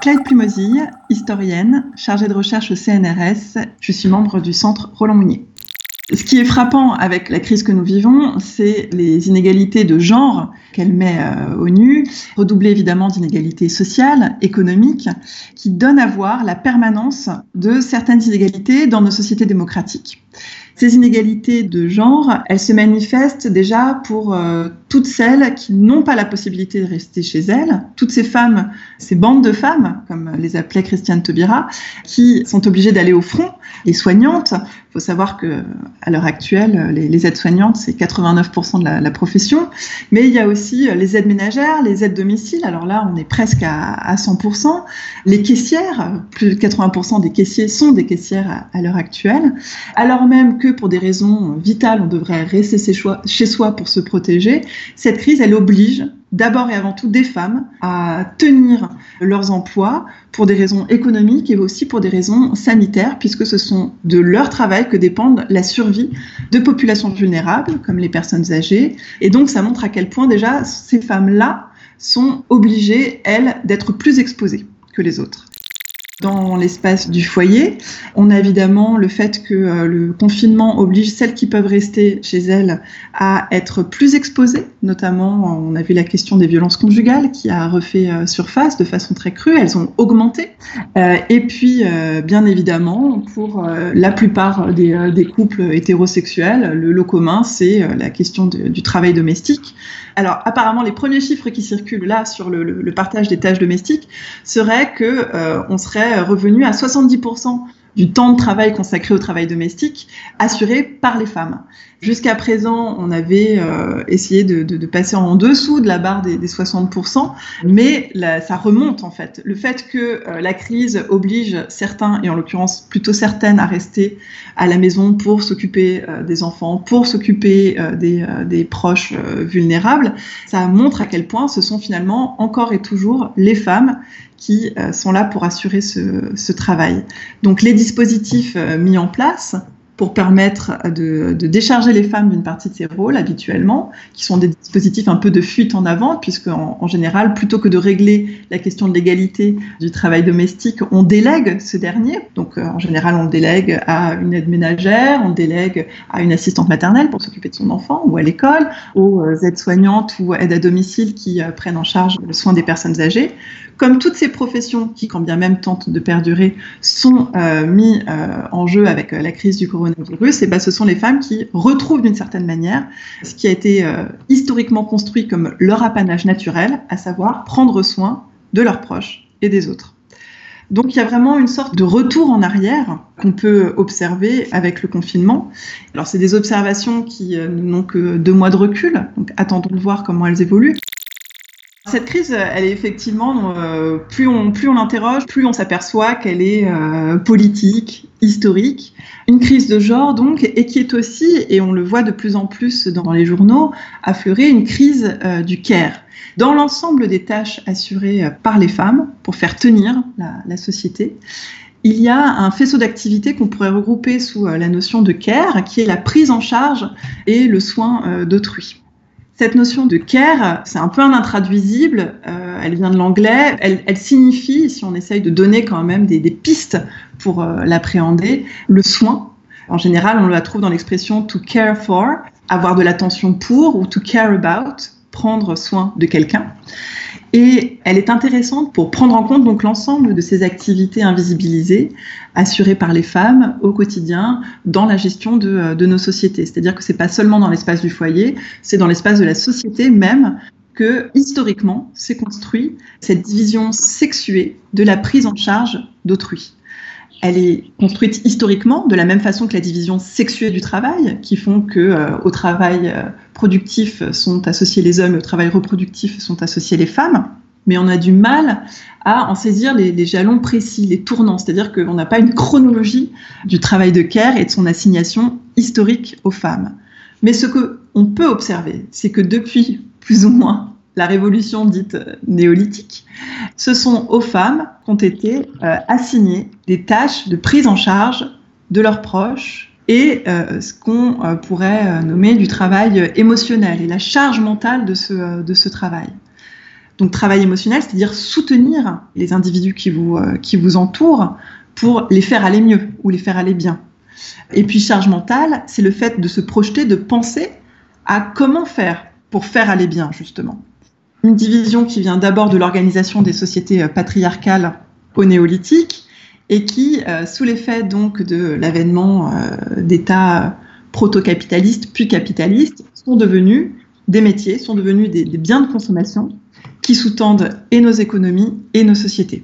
Clyde Plumosille, historienne, chargée de recherche au CNRS. Je suis membre du centre Roland Mounier. Ce qui est frappant avec la crise que nous vivons, c'est les inégalités de genre qu'elle met euh, au nu, redoublées évidemment d'inégalités sociales, économiques, qui donnent à voir la permanence de certaines inégalités dans nos sociétés démocratiques. Ces inégalités de genre, elles se manifestent déjà pour euh, toutes celles qui n'ont pas la possibilité de rester chez elles, toutes ces femmes, ces bandes de femmes, comme les appelait Christiane Taubira, qui sont obligées d'aller au front, les soignantes. Il faut savoir que à l'heure actuelle, les, aides-soignantes, c'est 89% de la, profession, mais il y a aussi les aides ménagères, les aides domiciles. Alors là, on est presque à, à 100%. Les caissières, plus de 80% des caissiers sont des caissières à, l'heure actuelle, alors même que pour des raisons vitales, on devrait rester chez soi pour se protéger, cette crise, elle oblige d'abord et avant tout des femmes à tenir leurs emplois pour des raisons économiques et aussi pour des raisons sanitaires, puisque ce sont de leur travail que dépendent la survie de populations vulnérables, comme les personnes âgées. Et donc, ça montre à quel point déjà ces femmes-là sont obligées, elles, d'être plus exposées que les autres dans l'espace du foyer. On a évidemment le fait que euh, le confinement oblige celles qui peuvent rester chez elles à être plus exposées, notamment on a vu la question des violences conjugales qui a refait euh, surface de façon très crue, elles ont augmenté. Euh, et puis bien évidemment pour la plupart des, couples hétérosexuels, le lot commun c'est la question du travail domestique. Alors apparemment les premiers chiffres qui circulent là sur le partage des tâches domestiques seraient que on serait revenu à 70% du temps de travail consacré au travail domestique assuré par les femmes. Jusqu'à présent, on avait euh, essayé de, de, de, passer en dessous de la barre des, des 60%, mais ça remonte en fait. Le fait que euh, la crise oblige certains, et en l'occurrence plutôt certaines, à rester à la maison pour s'occuper euh, des enfants, pour s'occuper euh, des, des, proches vulnérables, ça montre à quel point ce sont finalement encore et toujours les femmes qui sont là pour assurer ce, ce travail. Donc les dispositifs mis en place, pour permettre de, décharger les femmes d'une partie de ces rôles habituellement, qui sont des dispositifs un peu de fuite en avant, puisque en, général, plutôt que de régler la question de l'égalité du travail domestique, on délègue ce dernier. Donc euh, en général, on délègue à une aide ménagère, on délègue à une assistante maternelle pour s'occuper de son enfant ou à l'école, aux euh, aides-soignantes ou aides à domicile qui euh, prennent en charge le soin des personnes âgées. Comme toutes ces professions qui, quand bien même tentent de perdurer, sont euh, mis euh, en jeu avec la crise du coronavirus, et ben, ce sont les femmes qui retrouvent d'une certaine manière ce qui a été euh, historiquement construit comme leur apanage naturel, à savoir prendre soin de leurs proches et des autres. Donc il y a vraiment une sorte de retour en arrière qu'on peut observer avec le confinement. Alors c'est des observations qui euh, n'ont que deux mois de recul, donc attendons de voir comment elles évoluent. Cette crise, elle est effectivement, euh, plus on, plus on l'interroge, plus on s'aperçoit qu'elle est euh, politique, historique. Une crise de genre, donc, et qui est aussi, et on le voit de plus en plus dans les journaux, affleurer une crise euh, du care. Dans l'ensemble des tâches assurées par les femmes pour faire tenir la, la société, il y a un faisceau d'activités qu'on pourrait regrouper sous la notion de care, qui est la prise en charge et le soin d'autrui. Cette notion de care, c'est un peu un intraduisible, euh, elle vient de l'anglais, elle, signifie, si on essaye de donner quand même des, des pistes pour euh, l'appréhender, le soin. En général, on la trouve dans l'expression to care for, avoir de l'attention pour, ou to care about, prendre soin de quelqu'un. Et elle est intéressante pour prendre en compte donc l'ensemble de ces activités invisibilisées assurées par les femmes au quotidien dans la gestion de, euh, de nos sociétés. C'est-à-dire que c'est pas seulement dans l'espace du foyer, c'est dans l'espace de la société même que historiquement s'est construit cette division sexuée de la prise en charge d'autrui elle est construite historiquement de la même façon que la division sexuée du travail, qui font que euh, au travail euh, productif sont associés les hommes et au travail reproductif sont associés les femmes. Mais on a du mal à en saisir les, jalons précis, les tournants. C'est-à-dire qu'on n'a pas une chronologie du travail de care et de son assignation historique aux femmes. Mais ce qu'on peut observer, c'est que depuis plus ou moins la révolution dite néolithique, ce sont aux femmes qu'ont été euh, assignées des tâches de prise en charge de leurs proches et euh, ce qu'on euh, pourrait nommer du travail émotionnel et la charge mentale de ce, travail. Donc travail émotionnel, c'est-à-dire soutenir les individus qui vous, euh, qui vous entourent pour les faire aller mieux ou les faire aller bien. Et puis charge mentale, c'est le fait de se projeter, de penser à comment faire pour faire aller bien, justement. Une division qui vient d'abord de l'organisation des sociétés euh, patriarcales au néolithique et qui, euh, sous l'effet donc de l'avènement d'États proto-capitalistes puis capitalistes, sont devenus des métiers, sont devenus des biens de consommation qui sous-tendent et nos économies et nos sociétés.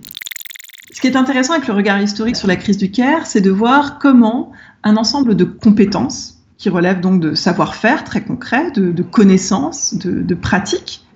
Ce qui est intéressant avec le regard historique sur la crise du Caire, c'est de voir comment un ensemble de compétences, qui relèvent donc de savoir-faire très concret, de, connaissances, de pratiques,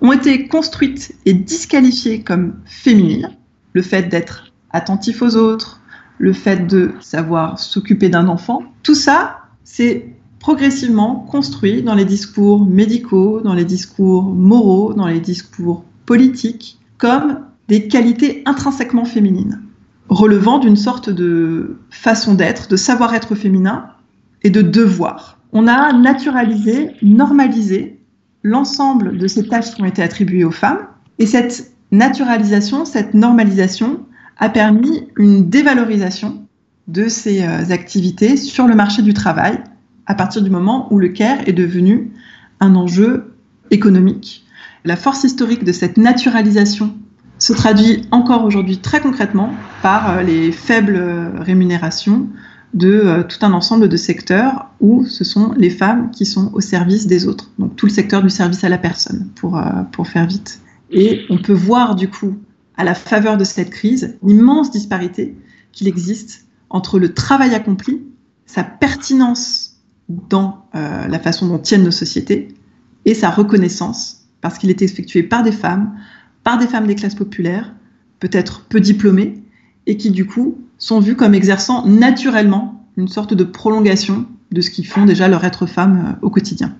ont été construites et disqualifiées comme féminines. Le fait d'être attentif aux autres, le fait de savoir s'occuper d'un enfant, tout ça, c'est progressivement construit dans les discours médicaux, dans les discours moraux, dans les discours politiques, comme des qualités intrinsèquement féminines, relevant d'une sorte de façon d'être, de savoir-être féminin et de devoir. On a naturalisé, normalisé l'ensemble de ces tâches qui ont été attribuées aux femmes, et cette naturalisation, cette normalisation a permis une dévalorisation de ces euh, activités sur le marché du travail à partir du moment où le care est devenu un enjeu économique. La force historique de cette naturalisation se traduit encore aujourd'hui très concrètement par euh, les faibles rémunérations de euh, tout un ensemble de secteurs où ce sont les femmes qui sont au service des autres. Donc tout le secteur du service à la personne, pour, euh, pour faire vite. Et on peut voir du coup, à la faveur de cette crise, l'immense disparité qu'il existe entre le travail accompli, sa pertinence dans euh, la façon dont tiennent nos sociétés et sa reconnaissance, parce qu'il est effectué par des femmes, par des femmes des classes populaires, peut-être peu diplômées, et qui du coup sont vues comme exerçant naturellement une sorte de prolongation de ce qu'ils font déjà leur être femme euh, au quotidien.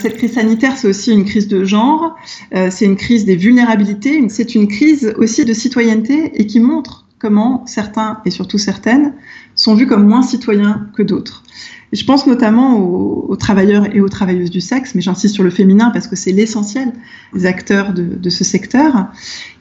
Cette crise sanitaire, c'est aussi une crise de genre, euh, c'est une crise des vulnérabilités, c'est une crise aussi de citoyenneté et qui montre comment certains et surtout certaines sont vus comme moins citoyens que d'autres je pense notamment aux, travailleurs et aux travailleuses du sexe, mais j'insiste sur le féminin parce que c'est l'essentiel des acteurs de, ce secteur,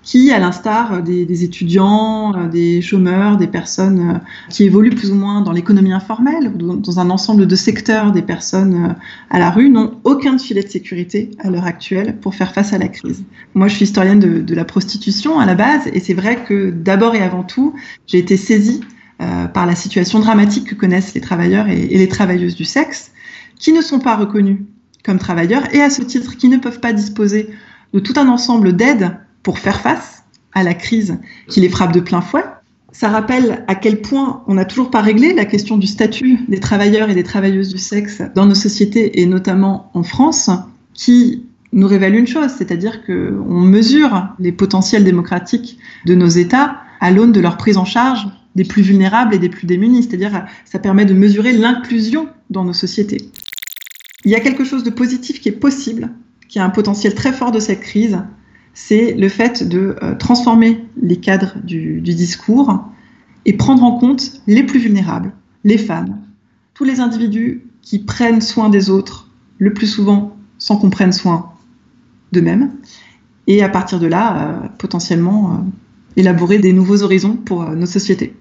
qui, à l'instar des, étudiants, des chômeurs, des personnes euh, qui évoluent plus ou moins dans l'économie informelle, dans un ensemble de secteurs des personnes euh, à la rue, n'ont aucun filet de sécurité à l'heure actuelle pour faire face à la crise. Moi, je suis historienne de, de la prostitution à la base, et c'est vrai que d'abord et avant tout, j'ai été saisie euh, par la situation dramatique que connaissent les travailleurs et, les travailleuses du sexe, qui ne sont pas reconnus comme travailleurs et à ce titre qui ne peuvent pas disposer de tout un ensemble d'aides pour faire face à la crise qui les frappe de plein fouet. Ça rappelle à quel point on n'a toujours pas réglé la question du statut des travailleurs et des travailleuses du sexe dans nos sociétés et notamment en France, qui nous révèle une chose, c'est-à-dire qu'on mesure les potentiels démocratiques de nos États à l'aune de leur prise en charge des plus vulnérables et des plus démunis. C'est-à-dire, ça permet de mesurer l'inclusion dans nos sociétés. Il y a quelque chose de positif qui est possible, qui a un potentiel très fort de cette crise, c'est le fait de euh, transformer les cadres du, discours et prendre en compte les plus vulnérables, les femmes, tous les individus qui prennent soin des autres, le plus souvent sans qu'on prenne soin d'eux-mêmes, et à partir de là, euh, potentiellement, euh, élaborer des nouveaux horizons pour nos sociétés.